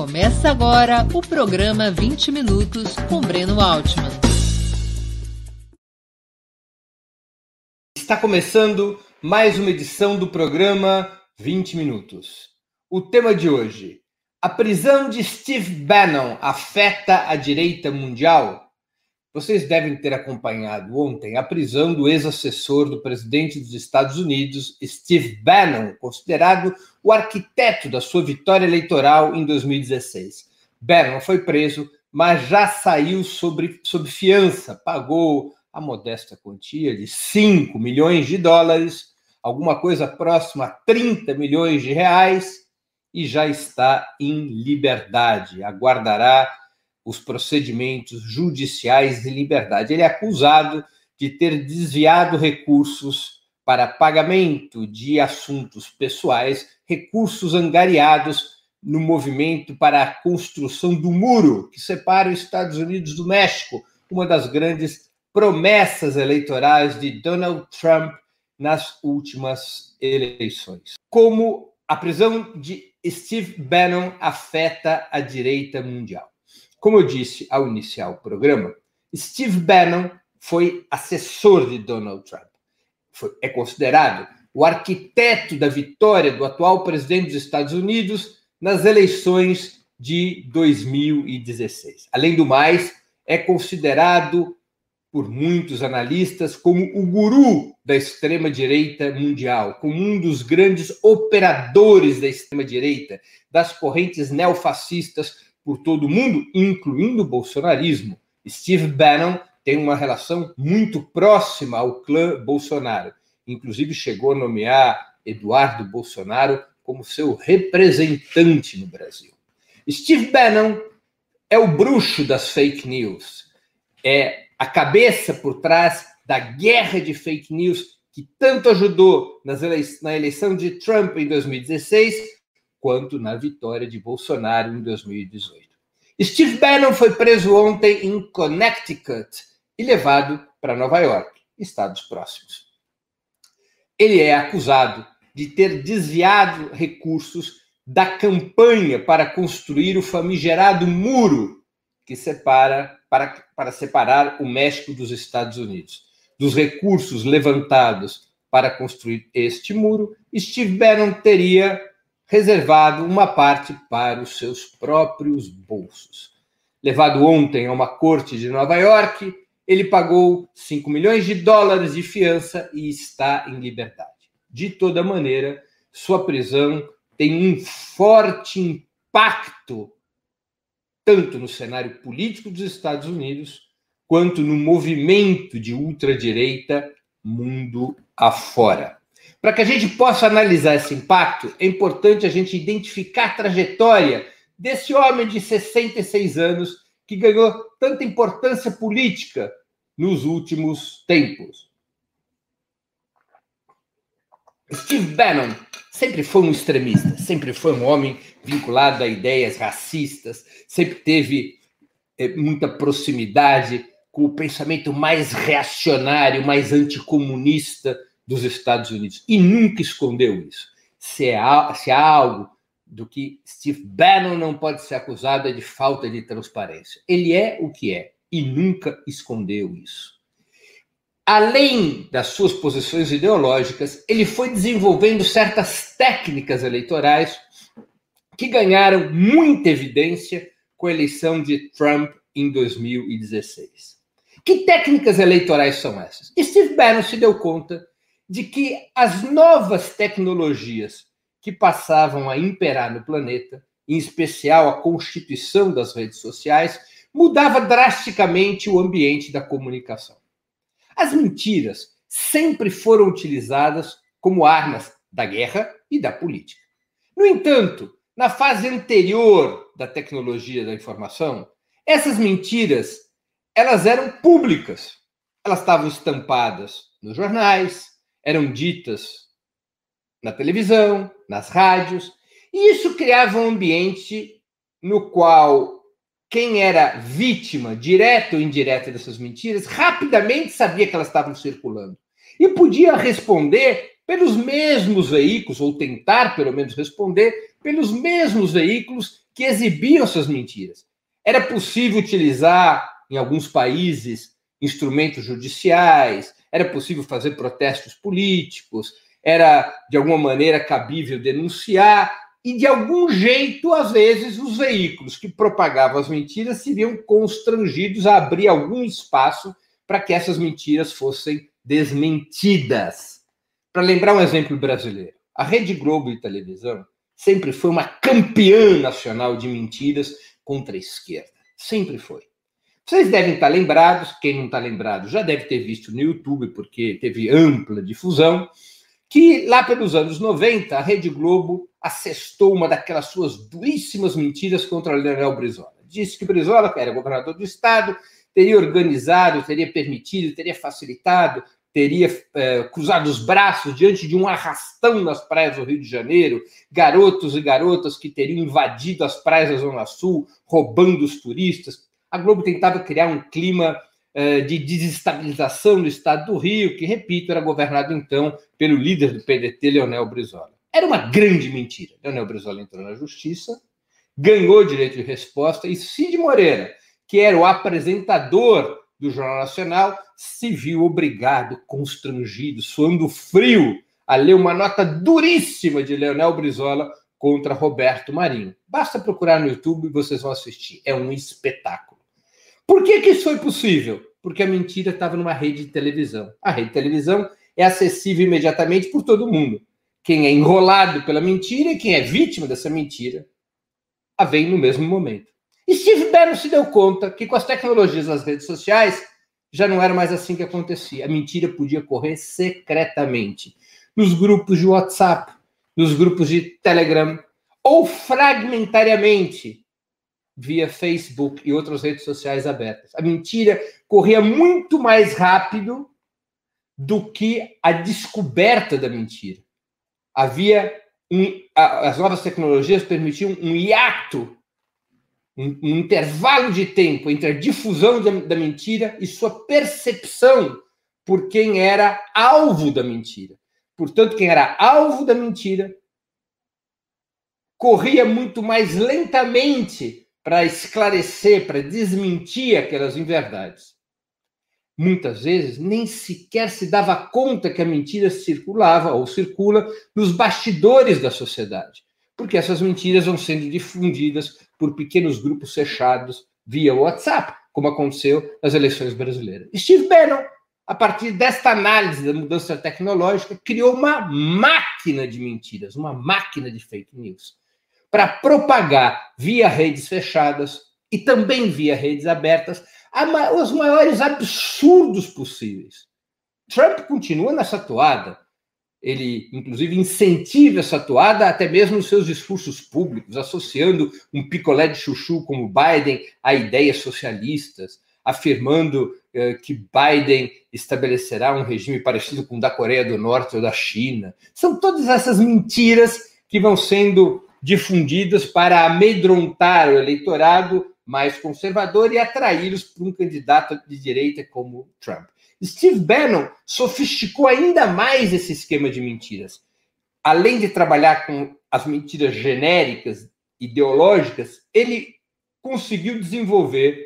Começa agora o programa 20 Minutos com Breno Altman. Está começando mais uma edição do programa 20 Minutos. O tema de hoje: a prisão de Steve Bannon afeta a direita mundial? Vocês devem ter acompanhado ontem a prisão do ex-assessor do presidente dos Estados Unidos, Steve Bannon, considerado o arquiteto da sua vitória eleitoral em 2016. Bannon foi preso, mas já saiu sobre, sob fiança, pagou a modesta quantia de 5 milhões de dólares, alguma coisa próxima a 30 milhões de reais, e já está em liberdade. Aguardará os procedimentos judiciais de liberdade. Ele é acusado de ter desviado recursos para pagamento de assuntos pessoais, recursos angariados no movimento para a construção do muro que separa os Estados Unidos do México, uma das grandes promessas eleitorais de Donald Trump nas últimas eleições. Como a prisão de Steve Bannon afeta a direita mundial. Como eu disse ao iniciar o programa, Steve Bannon foi assessor de Donald Trump. Foi, é considerado o arquiteto da vitória do atual presidente dos Estados Unidos nas eleições de 2016. Além do mais, é considerado por muitos analistas como o guru da extrema-direita mundial, como um dos grandes operadores da extrema-direita, das correntes neofascistas por todo mundo, incluindo o bolsonarismo. Steve Bannon tem uma relação muito próxima ao clã Bolsonaro. Inclusive, chegou a nomear Eduardo Bolsonaro como seu representante no Brasil. Steve Bannon é o bruxo das fake news, é a cabeça por trás da guerra de fake news que tanto ajudou na eleição de Trump em 2016 quanto na vitória de Bolsonaro em 2018. Steve Bannon foi preso ontem em Connecticut e levado para Nova York, estados próximos. Ele é acusado de ter desviado recursos da campanha para construir o famigerado muro que separa para, para separar o México dos Estados Unidos. Dos recursos levantados para construir este muro, Steve Bannon teria reservado uma parte para os seus próprios bolsos. Levado ontem a uma corte de Nova York, ele pagou 5 milhões de dólares de fiança e está em liberdade. De toda maneira, sua prisão tem um forte impacto tanto no cenário político dos Estados Unidos quanto no movimento de ultradireita mundo afora. Para que a gente possa analisar esse impacto, é importante a gente identificar a trajetória desse homem de 66 anos que ganhou tanta importância política nos últimos tempos. Steve Bannon sempre foi um extremista, sempre foi um homem vinculado a ideias racistas, sempre teve é, muita proximidade com o pensamento mais reacionário, mais anticomunista dos Estados Unidos e nunca escondeu isso. Se, é, se há algo do que Steve Bannon não pode ser acusado é de falta de transparência. Ele é o que é e nunca escondeu isso. Além das suas posições ideológicas, ele foi desenvolvendo certas técnicas eleitorais que ganharam muita evidência com a eleição de Trump em 2016. Que técnicas eleitorais são essas? Steve Bannon se deu conta de que as novas tecnologias que passavam a imperar no planeta, em especial a constituição das redes sociais, mudava drasticamente o ambiente da comunicação. As mentiras sempre foram utilizadas como armas da guerra e da política. No entanto, na fase anterior da tecnologia da informação, essas mentiras elas eram públicas. Elas estavam estampadas nos jornais, eram ditas na televisão, nas rádios, e isso criava um ambiente no qual quem era vítima, direta ou indireta dessas mentiras, rapidamente sabia que elas estavam circulando e podia responder pelos mesmos veículos, ou tentar pelo menos responder pelos mesmos veículos que exibiam suas mentiras. Era possível utilizar, em alguns países, instrumentos judiciais, era possível fazer protestos políticos, era de alguma maneira cabível denunciar, e de algum jeito, às vezes, os veículos que propagavam as mentiras se viam constrangidos a abrir algum espaço para que essas mentiras fossem desmentidas. Para lembrar um exemplo brasileiro, a Rede Globo de televisão sempre foi uma campeã nacional de mentiras contra a esquerda. Sempre foi. Vocês devem estar lembrados, quem não está lembrado já deve ter visto no YouTube, porque teve ampla difusão, que lá pelos anos 90, a Rede Globo assestou uma daquelas suas duríssimas mentiras contra Leonel Brizola. Disse que Brizola, era governador do estado, teria organizado, teria permitido, teria facilitado, teria é, cruzado os braços diante de um arrastão nas praias do Rio de Janeiro, garotos e garotas que teriam invadido as praias da Zona Sul, roubando os turistas. A Globo tentava criar um clima é, de desestabilização do estado do Rio, que, repito, era governado então pelo líder do PDT, Leonel Brizola. Era uma grande mentira. Leonel Brizola entrou na justiça, ganhou direito de resposta e Cid Moreira, que era o apresentador do Jornal Nacional, se viu obrigado, constrangido, suando frio, a ler uma nota duríssima de Leonel Brizola contra Roberto Marinho. Basta procurar no YouTube e vocês vão assistir. É um espetáculo. Por que, que isso foi possível? Porque a mentira estava numa rede de televisão. A rede de televisão é acessível imediatamente por todo mundo quem é enrolado pela mentira e quem é vítima dessa mentira a vem no mesmo momento. E Steve Bannon se deu conta que com as tecnologias das redes sociais já não era mais assim que acontecia. A mentira podia correr secretamente nos grupos de WhatsApp, nos grupos de Telegram ou fragmentariamente via Facebook e outras redes sociais abertas. A mentira corria muito mais rápido do que a descoberta da mentira havia um, as novas tecnologias permitiam um hiato, um, um intervalo de tempo entre a difusão da, da mentira e sua percepção por quem era alvo da mentira. Portanto, quem era alvo da mentira corria muito mais lentamente para esclarecer, para desmentir aquelas inverdades muitas vezes, nem sequer se dava conta que a mentira circulava ou circula nos bastidores da sociedade, porque essas mentiras vão sendo difundidas por pequenos grupos fechados via WhatsApp, como aconteceu nas eleições brasileiras. Steve Bannon, a partir desta análise da mudança tecnológica, criou uma máquina de mentiras, uma máquina de fake news, para propagar via redes fechadas e também via redes abertas os maiores absurdos possíveis. Trump continua nessa toada. Ele, inclusive, incentiva essa toada até mesmo nos seus discursos públicos, associando um picolé de chuchu como Biden a ideias socialistas, afirmando eh, que Biden estabelecerá um regime parecido com o da Coreia do Norte ou da China. São todas essas mentiras que vão sendo difundidas para amedrontar o eleitorado mais conservador e atraí-los para um candidato de direita como Trump. Steve Bannon sofisticou ainda mais esse esquema de mentiras. Além de trabalhar com as mentiras genéricas, ideológicas, ele conseguiu desenvolver,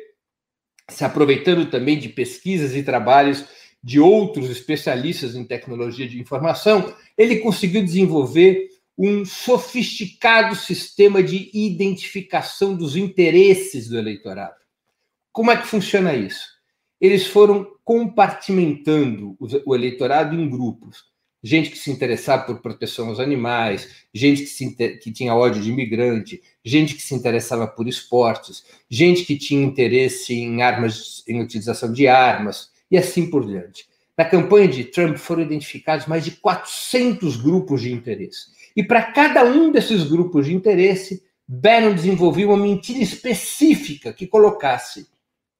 se aproveitando também de pesquisas e trabalhos de outros especialistas em tecnologia de informação, ele conseguiu desenvolver um sofisticado sistema de identificação dos interesses do eleitorado. Como é que funciona isso? Eles foram compartimentando o eleitorado em grupos. Gente que se interessava por proteção aos animais, gente que, se, que tinha ódio de imigrante, gente que se interessava por esportes, gente que tinha interesse em armas, em utilização de armas, e assim por diante. Na campanha de Trump foram identificados mais de 400 grupos de interesse. E para cada um desses grupos de interesse, Bannon desenvolveu uma mentira específica que colocasse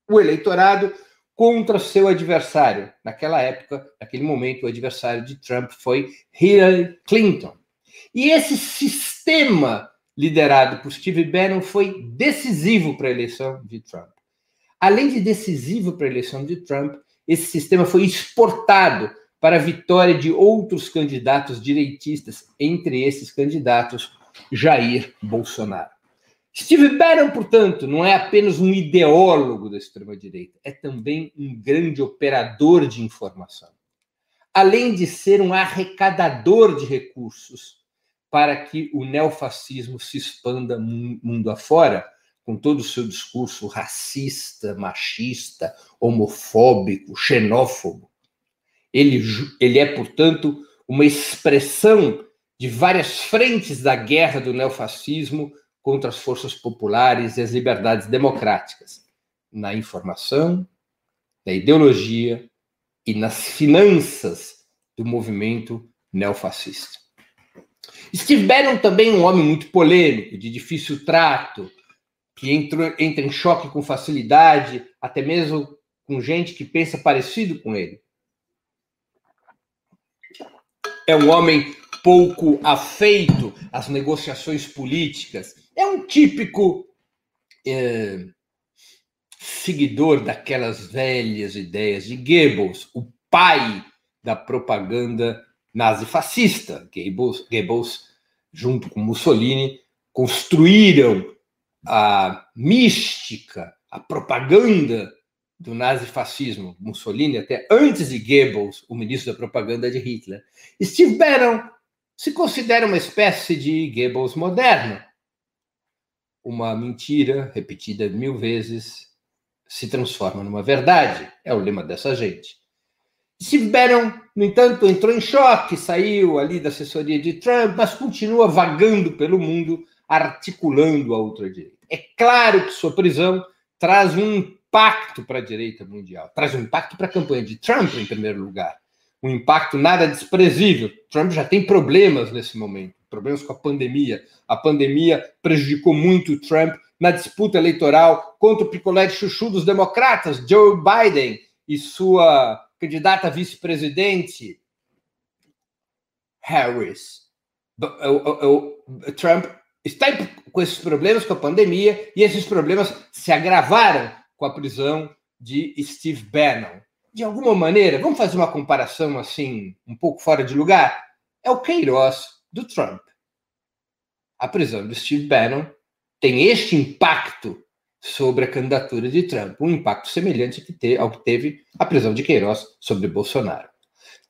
o eleitorado contra seu adversário. Naquela época, naquele momento, o adversário de Trump foi Hillary Clinton. E esse sistema liderado por Steve Bannon foi decisivo para a eleição de Trump. Além de decisivo para a eleição de Trump, esse sistema foi exportado para a vitória de outros candidatos direitistas, entre esses candidatos Jair Bolsonaro. Steve Bannon, portanto, não é apenas um ideólogo da extrema-direita, é também um grande operador de informação. Além de ser um arrecadador de recursos para que o neofascismo se expanda mundo afora, com todo o seu discurso racista, machista, homofóbico, xenófobo. Ele, ele é, portanto, uma expressão de várias frentes da guerra do neofascismo contra as forças populares e as liberdades democráticas, na informação, na ideologia e nas finanças do movimento neofascista. Steve Bannon também um homem muito polêmico, de difícil trato, que entra, entra em choque com facilidade, até mesmo com gente que pensa parecido com ele. É um homem pouco afeito às negociações políticas. É um típico é, seguidor daquelas velhas ideias de Goebbels, o pai da propaganda nazifascista. Goebbels, Goebbels junto com Mussolini, construíram a mística, a propaganda do nazifascismo, Mussolini, até antes de Goebbels, o ministro da propaganda de Hitler. Steve Bannon se considera uma espécie de Goebbels moderno. Uma mentira repetida mil vezes se transforma numa verdade. É o lema dessa gente. Steve Bannon, no entanto, entrou em choque, saiu ali da assessoria de Trump, mas continua vagando pelo mundo, articulando a ultradireita. É claro que sua prisão traz um impacto para a direita mundial, traz um impacto para a campanha de Trump, em primeiro lugar. Um impacto nada desprezível. Trump já tem problemas nesse momento problemas com a pandemia. A pandemia prejudicou muito o Trump na disputa eleitoral contra o picolé de chuchu dos democratas, Joe Biden, e sua candidata vice-presidente, Harris. O, o, o, Trump está com esses problemas com a pandemia e esses problemas se agravaram com a prisão de Steve Bannon. De alguma maneira, vamos fazer uma comparação assim, um pouco fora de lugar? É o Queiroz do Trump. A prisão de Steve Bannon tem este impacto sobre a candidatura de Trump, um impacto semelhante ao que teve a prisão de Queiroz sobre Bolsonaro.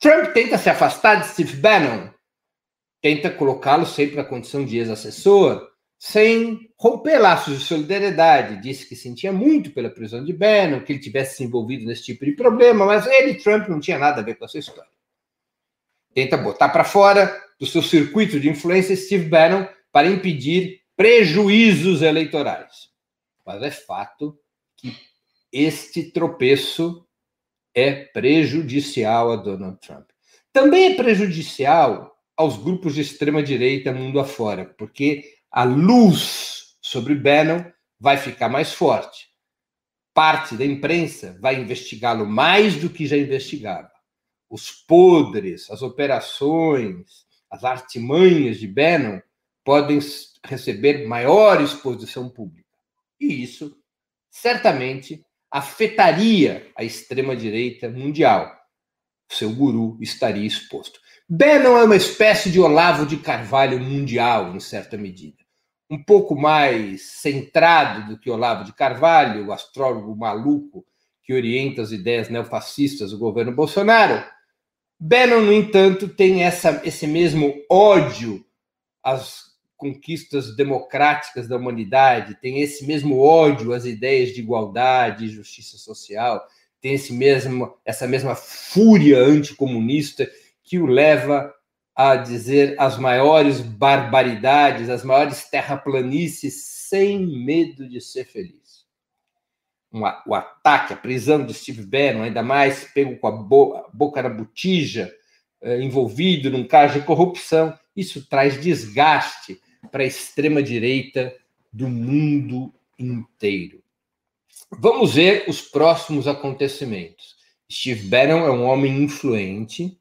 Trump tenta se afastar de Steve Bannon tenta colocá-lo sempre na condição de ex-assessor, sem romper laços de solidariedade. Disse que sentia muito pela prisão de Bannon, que ele tivesse se envolvido nesse tipo de problema, mas ele, Trump, não tinha nada a ver com essa história. Tenta botar para fora do seu circuito de influência Steve Bannon para impedir prejuízos eleitorais. Mas é fato que este tropeço é prejudicial a Donald Trump. Também é prejudicial aos grupos de extrema direita mundo afora, porque a luz sobre Bannon vai ficar mais forte. Parte da imprensa vai investigá-lo mais do que já investigava. Os podres, as operações, as artimanhas de Bannon podem receber maior exposição pública. E isso certamente afetaria a extrema-direita mundial. Seu guru estaria exposto. Bannon é uma espécie de Olavo de Carvalho mundial, em certa medida. Um pouco mais centrado do que Olavo de Carvalho, o astrólogo maluco que orienta as ideias neofascistas do governo Bolsonaro. Bannon, no entanto, tem essa, esse mesmo ódio às conquistas democráticas da humanidade, tem esse mesmo ódio às ideias de igualdade e justiça social, tem esse mesmo, essa mesma fúria anticomunista que o leva a dizer as maiores barbaridades, as maiores terraplanices, sem medo de ser feliz. o ataque, a prisão de Steve Bannon, ainda mais pego com a, bo boca na botija, eh, envolvido num caso de corrupção, isso traz desgaste para a extrema-direita do mundo inteiro. Vamos ver os próximos acontecimentos. Steve Bannon é um homem influente,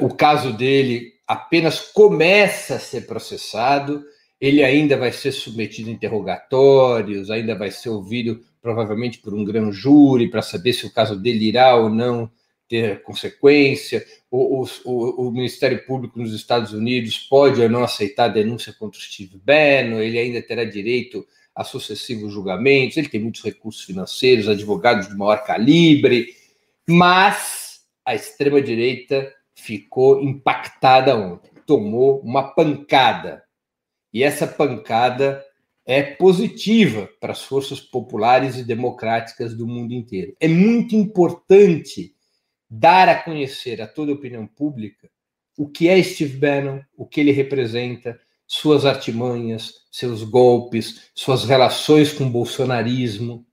o caso dele apenas começa a ser processado, ele ainda vai ser submetido a interrogatórios, ainda vai ser ouvido provavelmente por um grande júri para saber se o caso dele irá ou não ter consequência. O, o, o, Ministério Público nos Estados Unidos pode ou não aceitar a denúncia contra o Steve Bannon, ele ainda terá direito a sucessivos julgamentos, ele tem muitos recursos financeiros, advogados de maior calibre, mas a extrema-direita ficou impactada ontem, tomou uma pancada. E essa pancada é positiva para as forças populares e democráticas do mundo inteiro. É muito importante dar a conhecer a toda a opinião pública o que é Steve Bannon, o que ele representa, suas artimanhas, seus golpes, suas relações com o bolsonarismo.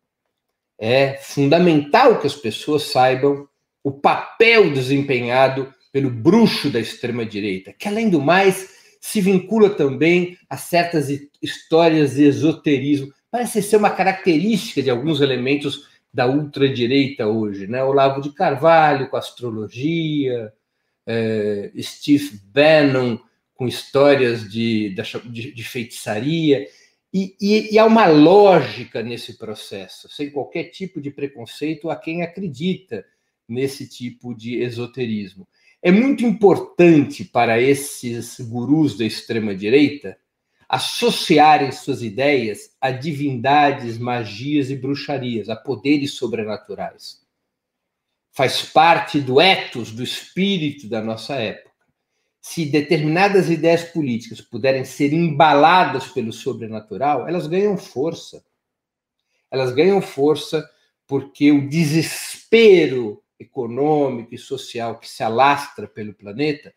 É fundamental que as pessoas saibam o papel desempenhado pelo bruxo da extrema-direita, que, além do mais, se vincula também a certas histórias de esoterismo. Parece ser uma característica de alguns elementos da ultradireita hoje, né? Olavo de Carvalho com astrologia, é, Steve Bannon com histórias de, de, de feitiçaria. E, e, e, há uma lógica nesse processo, sem qualquer tipo de preconceito a quem acredita nesse tipo de esoterismo. É muito importante para esses gurus da extrema-direita associarem suas ideias a divindades, magias e bruxarias, a poderes sobrenaturais. Faz parte do ethos, do espírito da nossa época. Se determinadas ideias políticas puderem ser embaladas pelo sobrenatural, elas ganham força. Elas ganham força porque o desespero econômico e social que se alastra pelo planeta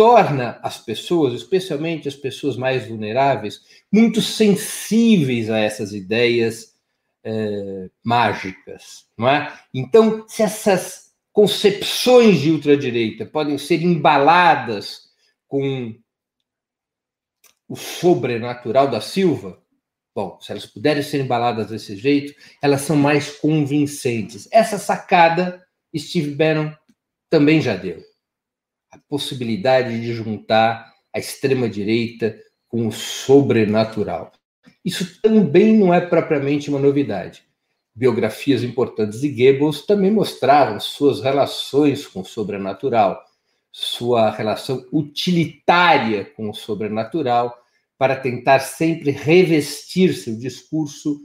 torna as pessoas, especialmente as pessoas mais vulneráveis, muito sensíveis a essas ideias é, mágicas, não é? Então, se essas concepções de ultradireita podem ser embaladas com o sobrenatural da Silva, bom, se elas puderem ser embaladas desse jeito, elas são mais convincentes. Essa sacada Steve Bannon também já deu a possibilidade de juntar a extrema-direita com o sobrenatural. Isso também não é propriamente uma novidade. Biografias importantes de Goebbels também mostraram suas relações com o sobrenatural, sua relação utilitária com o sobrenatural, para tentar sempre revestir seu discurso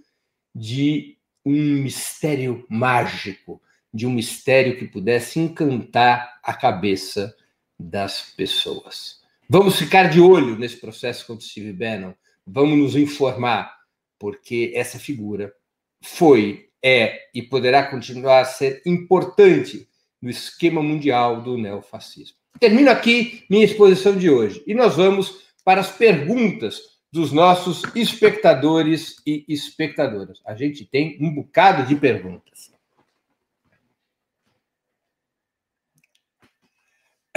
de um mistério mágico, de um mistério que pudesse encantar a cabeça das pessoas. Vamos ficar de olho nesse processo contra Steve Bannon, vamos nos informar, porque essa figura foi, é e poderá continuar a ser importante no esquema mundial do neofascismo. Termino aqui minha exposição de hoje e nós vamos para as perguntas dos nossos espectadores e espectadoras. A gente tem um bocado de perguntas.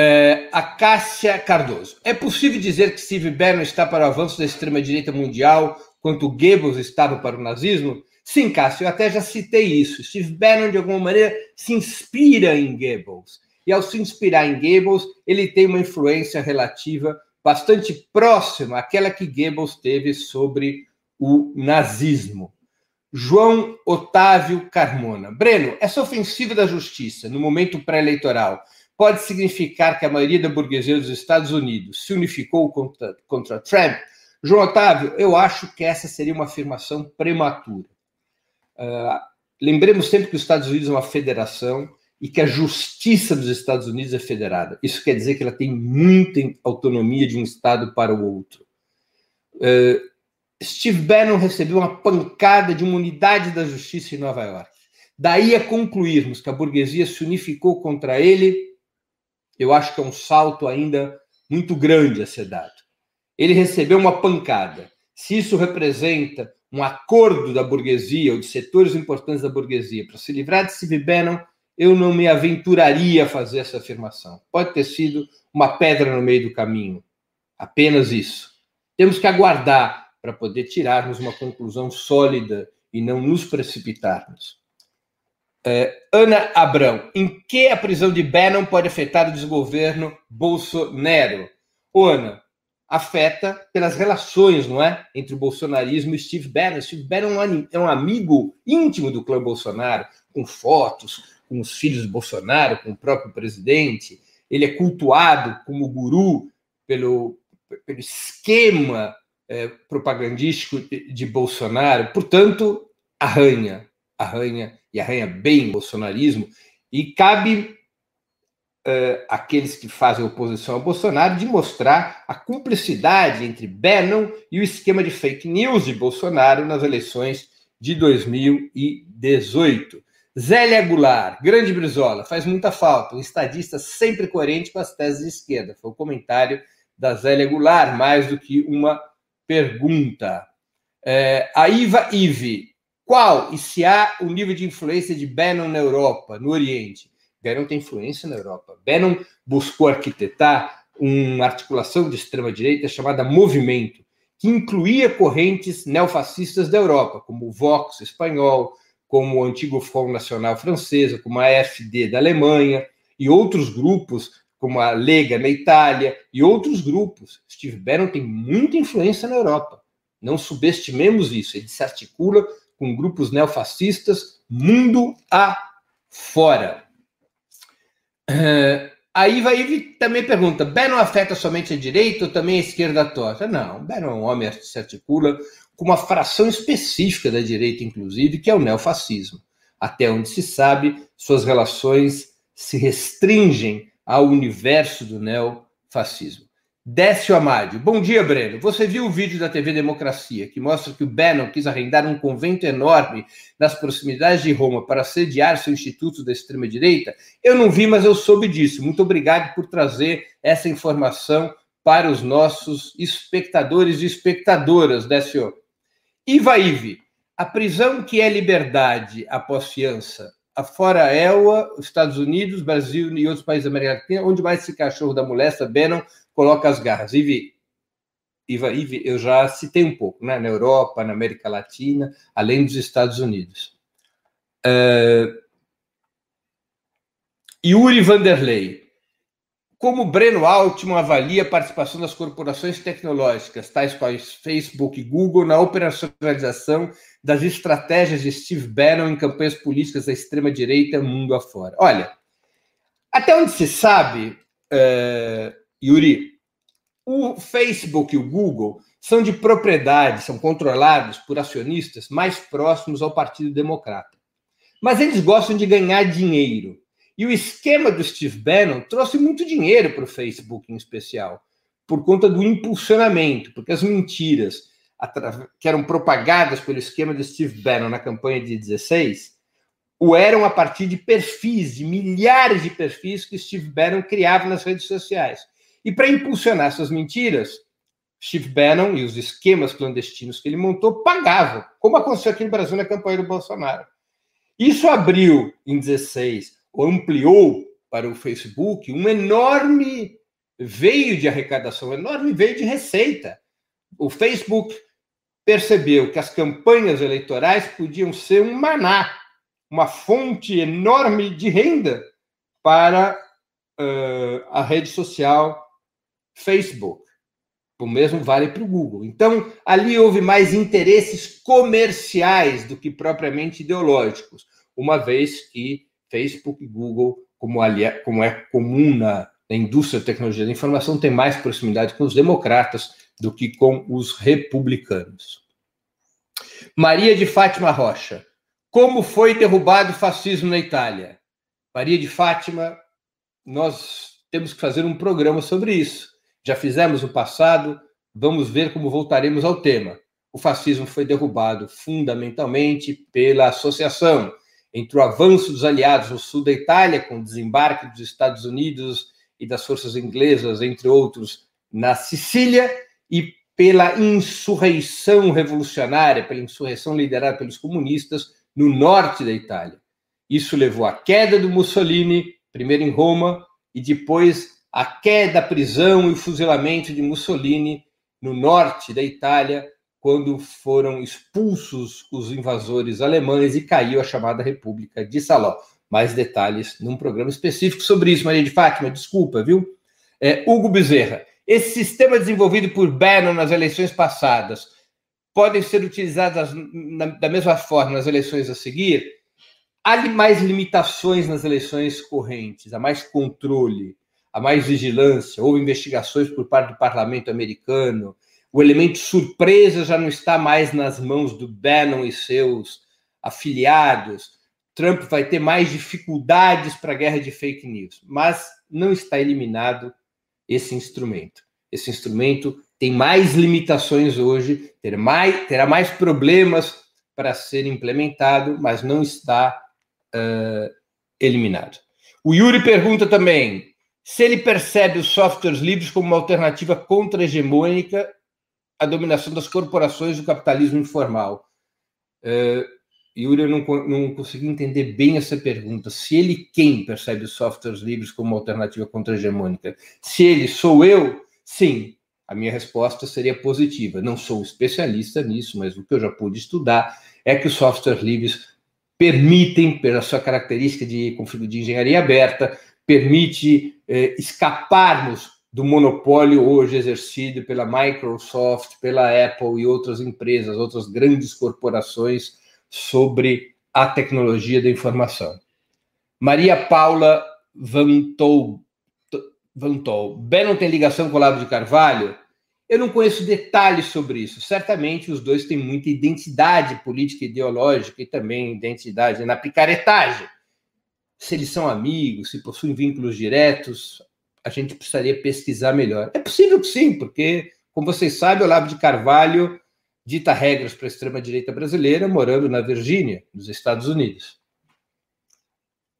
É, a Cássia Cardoso. É possível dizer que Steve Bannon está para o avanço da extrema-direita mundial, quanto Goebbels estava para o nazismo? Sim, Cássio, eu até já citei isso. Steve Bannon, de alguma maneira, se inspira em Goebbels. E ao se inspirar em Goebbels, ele tem uma influência relativa bastante próxima àquela que Goebbels teve sobre o nazismo. João Otávio Carmona. Breno, essa ofensiva da justiça no momento pré-eleitoral pode significar que a maioria da burguesia dos Estados Unidos se unificou contra, contra Trump? João Otávio, eu acho que essa seria uma afirmação prematura. Uh, lembremos sempre que os Estados Unidos é uma federação e que a justiça dos Estados Unidos é federada. Isso quer dizer que ela tem muita autonomia de um Estado para o outro. Uh, Steve Bannon recebeu uma pancada de uma unidade da justiça em Nova York. Daí a concluirmos que a burguesia se unificou contra ele eu acho que é um salto ainda muito grande a ser dado. Ele recebeu uma pancada. Se isso representa um acordo da burguesia ou de setores importantes da burguesia para se livrar de Steve Bannon, eu não me aventuraria a fazer essa afirmação. Pode ter sido uma pedra no meio do caminho. Apenas isso. Temos que aguardar para poder tirarmos uma conclusão sólida e não nos precipitarmos. É, Ana Abrão, em que a prisão de Bannon pode afetar o desgoverno Bolsonaro? Ana, afeta pelas relações, não é? Entre o bolsonarismo e Steve Bannon. Steve Bannon é um é amigo íntimo do clã Bolsonaro, com fotos, com os filhos de Bolsonaro, com o próprio presidente, ele é cultuado como guru pelo, pelo esquema é, propagandístico de, de Bolsonaro, portanto, arranha, arranha e arranha bem o bolsonarismo, e cabe uh, aqueles que fazem oposição ao Bolsonaro de mostrar a cumplicidade entre Bannon e o esquema de fake news de Bolsonaro nas eleições de 2018. Zélia Goulart, grande Brizola, faz muita falta, um estadista sempre coerente com as teses de esquerda. Foi o comentário da Zélia Goulart, mais do que uma pergunta. É, a Iva Ive, qual e se há o nível de influência de Bannon na Europa, no Oriente? Bannon tem influência na Europa. Bannon buscou arquitetar uma articulação de extrema-direita chamada Movimento, que incluía correntes neofascistas da Europa, como o Vox espanhol, como o antigo Front Nacional francesa, como a AfD da Alemanha, e outros grupos, como a Lega na Itália, e outros grupos. Steve Bannon tem muita influência na Europa. Não subestimemos isso. Ele se articula com grupos neofascistas mundo afora. Uh, aí vai também pergunta: Bannon afeta somente a direita ou também a esquerda torta? Não, Bannon é um homem que se articula com uma fração específica da direita, inclusive, que é o neofascismo. Até onde se sabe, suas relações se restringem ao universo do neofascismo. Décio Amádio. Bom dia, Breno. Você viu o vídeo da TV Democracia que mostra que o Bannon quis arrendar um convento enorme nas proximidades de Roma para sediar seu instituto da extrema-direita? Eu não vi, mas eu soube disso. Muito obrigado por trazer essa informação para os nossos espectadores e espectadoras, Décio. Iva Ive, a prisão que é liberdade após fiança, afora ELA, Estados Unidos, Brasil e outros países da América Latina, onde mais esse cachorro da molesta, Bannon, coloca as garras. Ive, Iva, Ive, eu já citei um pouco, né? na Europa, na América Latina, além dos Estados Unidos. Uh, Yuri Vanderlei. Como Breno Altman avalia a participação das corporações tecnológicas, tais quais Facebook e Google, na operacionalização das estratégias de Steve Bannon em campanhas políticas da extrema-direita mundo afora? Olha, até onde se sabe, uh, Yuri, o Facebook e o Google são de propriedade, são controlados por acionistas mais próximos ao Partido Democrata. Mas eles gostam de ganhar dinheiro. E o esquema do Steve Bannon trouxe muito dinheiro para o Facebook, em especial, por conta do impulsionamento, porque as mentiras que eram propagadas pelo esquema do Steve Bannon na campanha de 16 o eram a partir de perfis, de milhares de perfis que Steve Bannon criava nas redes sociais. E para impulsionar essas mentiras, Steve Bannon e os esquemas clandestinos que ele montou pagavam, como aconteceu aqui no Brasil na campanha do Bolsonaro. Isso abriu em 16, ou ampliou para o Facebook um enorme veio de arrecadação, um enorme veio de receita. O Facebook percebeu que as campanhas eleitorais podiam ser um maná, uma fonte enorme de renda para uh, a rede social Facebook. O mesmo vale para o Google. Então, ali houve mais interesses comerciais do que propriamente ideológicos, uma vez que Facebook e Google, como, ali, como é comum na, na indústria da tecnologia da informação, tem mais proximidade com os democratas do que com os republicanos. Maria de Fátima Rocha. Como foi derrubado o fascismo na Itália? Maria de Fátima, nós temos que fazer um programa sobre isso. Já fizemos no passado, vamos ver como voltaremos ao tema. O fascismo foi derrubado fundamentalmente pela associação entre o avanço dos aliados no sul da Itália, com o desembarque dos Estados Unidos e das forças inglesas, entre outros, na Sicília, e pela insurreição revolucionária, pela insurreição liderada pelos comunistas no norte da Itália. Isso levou à queda do Mussolini, primeiro em Roma, e depois a queda, prisão e fuzilamento de Mussolini no norte da Itália, quando foram expulsos os invasores alemães e caiu a chamada República de Saló. Mais detalhes num programa específico sobre isso, Maria de Fátima, desculpa, viu? É, Hugo Bezerra, esse sistema desenvolvido por Bannon nas eleições passadas podem ser utilizados na, da mesma forma nas eleições a seguir? há mais limitações nas eleições correntes, há mais controle, há mais vigilância, houve investigações por parte do parlamento americano, o elemento surpresa já não está mais nas mãos do Bannon e seus afiliados. Trump vai ter mais dificuldades para a guerra de fake news, mas não está eliminado esse instrumento. Esse instrumento tem mais limitações hoje, terá mais, terá mais problemas para ser implementado, mas não está uh, eliminado. O Yuri pergunta também se ele percebe os softwares livres como uma alternativa contra-hegemônica à dominação das corporações do capitalismo informal. Uh, Yuri, eu não, não consegui entender bem essa pergunta. Se ele, quem percebe os softwares livres como alternativa contra-hegemônica? Se ele, sou eu? Sim, a minha resposta seria positiva. Não sou especialista nisso, mas o que eu já pude estudar é que os softwares livres permitem, pela sua característica de, de engenharia aberta, permite eh, escaparmos do monopólio hoje exercido pela Microsoft, pela Apple e outras empresas, outras grandes corporações sobre a tecnologia da informação. Maria Paula Vantou, Vantou. Bannon tem ligação com o Lavo de Carvalho? Eu não conheço detalhes sobre isso. Certamente os dois têm muita identidade política e ideológica e também identidade na picaretagem. Se eles são amigos, se possuem vínculos diretos, a gente precisaria pesquisar melhor. É possível que sim, porque, como vocês sabem, Olavo de Carvalho dita regras para a extrema-direita brasileira morando na Virgínia, nos Estados Unidos.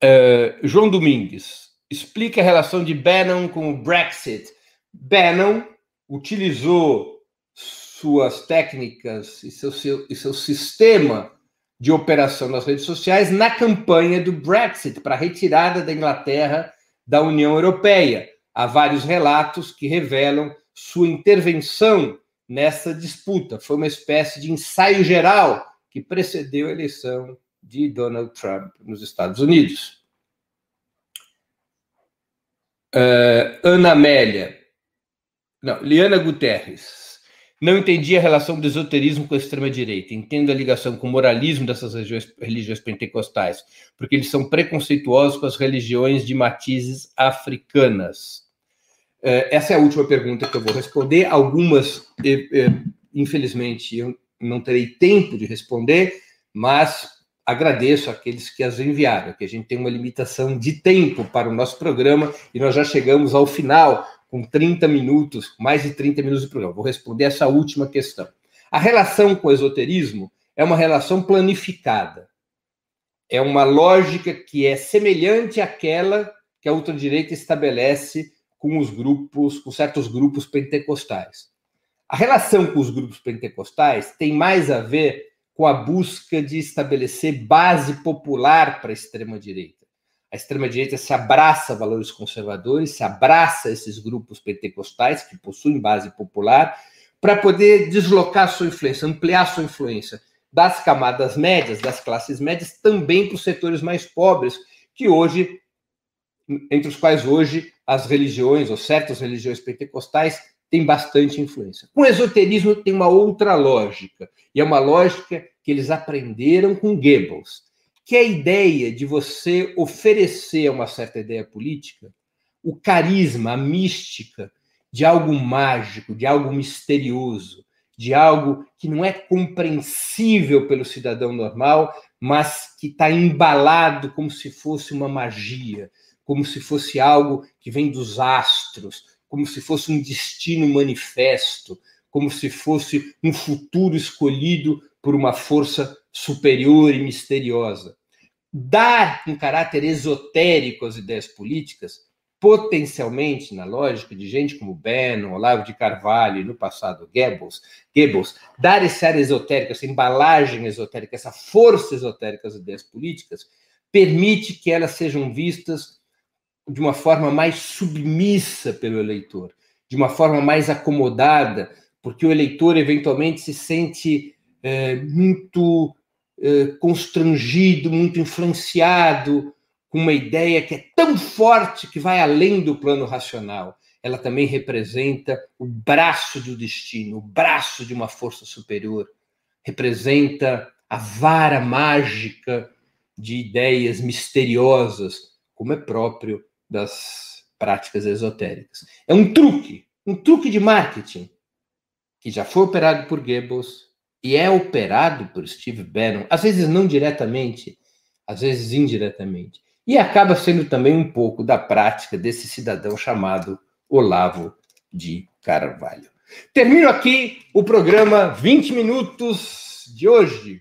Uh, João Domingues, explica a relação de Bannon com o Brexit. Bannon utilizou suas técnicas e seu, seu, e seu sistema de operação nas redes sociais na campanha do Brexit, para a retirada da Inglaterra da União Europeia. Há vários relatos que revelam sua intervenção nessa disputa. Foi uma espécie de ensaio geral que precedeu a eleição de Donald Trump nos Estados Unidos. Uh, Ana Amélia, não, Liana Guterres. Não entendi a relação do esoterismo com a extrema-direita. Entendo a ligação com o moralismo dessas religiões, religiões pentecostais, porque eles são preconceituosos com as religiões de matizes africanas. É, essa é a última pergunta que eu vou responder. Algumas, infelizmente, eu não terei tempo de responder, mas agradeço àqueles que as enviaram, que a gente tem uma limitação de tempo para o nosso programa e nós já chegamos ao final com 30 minutos, mais de 30 minutos de programa. Vou responder essa última questão. A relação com o esoterismo é uma relação planificada. É uma lógica que é semelhante àquela que a ultradireita estabelece com os grupos, com certos grupos pentecostais. A relação com os grupos pentecostais tem mais a ver com a busca de estabelecer base popular para a extrema direita a extrema-direita se abraça a valores conservadores, se abraça a esses grupos pentecostais que possuem base popular, para poder deslocar sua influência, ampliar sua influência das camadas médias, das classes médias, também para os setores mais pobres, que hoje, entre os quais hoje as religiões, ou certas religiões pentecostais, têm bastante influência. O esoterismo tem uma outra lógica, e é uma lógica que eles aprenderam com Goebbels que é a ideia de você oferecer a uma certa ideia política o carisma, a mística de algo mágico, de algo misterioso, de algo que não é compreensível pelo cidadão normal, mas que está embalado como se fosse uma magia, como se fosse algo que vem dos astros, como se fosse um destino manifesto, como se fosse um futuro escolhido por uma força superior e misteriosa. Dar um caráter esotérico às ideias políticas, potencialmente, na lógica de gente como Bannon, Olavo de Carvalho e no passado Goebbels, Goebbels, dar esse ar esotérico, essa embalagem esotérica, essa força esotérica às ideias políticas, permite que elas sejam vistas de uma forma mais submissa pelo eleitor, de uma forma mais acomodada, porque o eleitor eventualmente se sente é, muito eh, constrangido, muito influenciado, com uma ideia que é tão forte que vai além do plano racional. Ela também representa o braço do destino, o braço de uma força superior. Representa a vara mágica de ideias misteriosas, como é próprio das práticas esotéricas. É um truque, um truque de marketing que já foi operado por Goebbels e é operado por Steve Bannon, às vezes não diretamente, às vezes indiretamente. E acaba sendo também um pouco da prática desse cidadão chamado Olavo de Carvalho. Termino aqui o programa 20 minutos de hoje.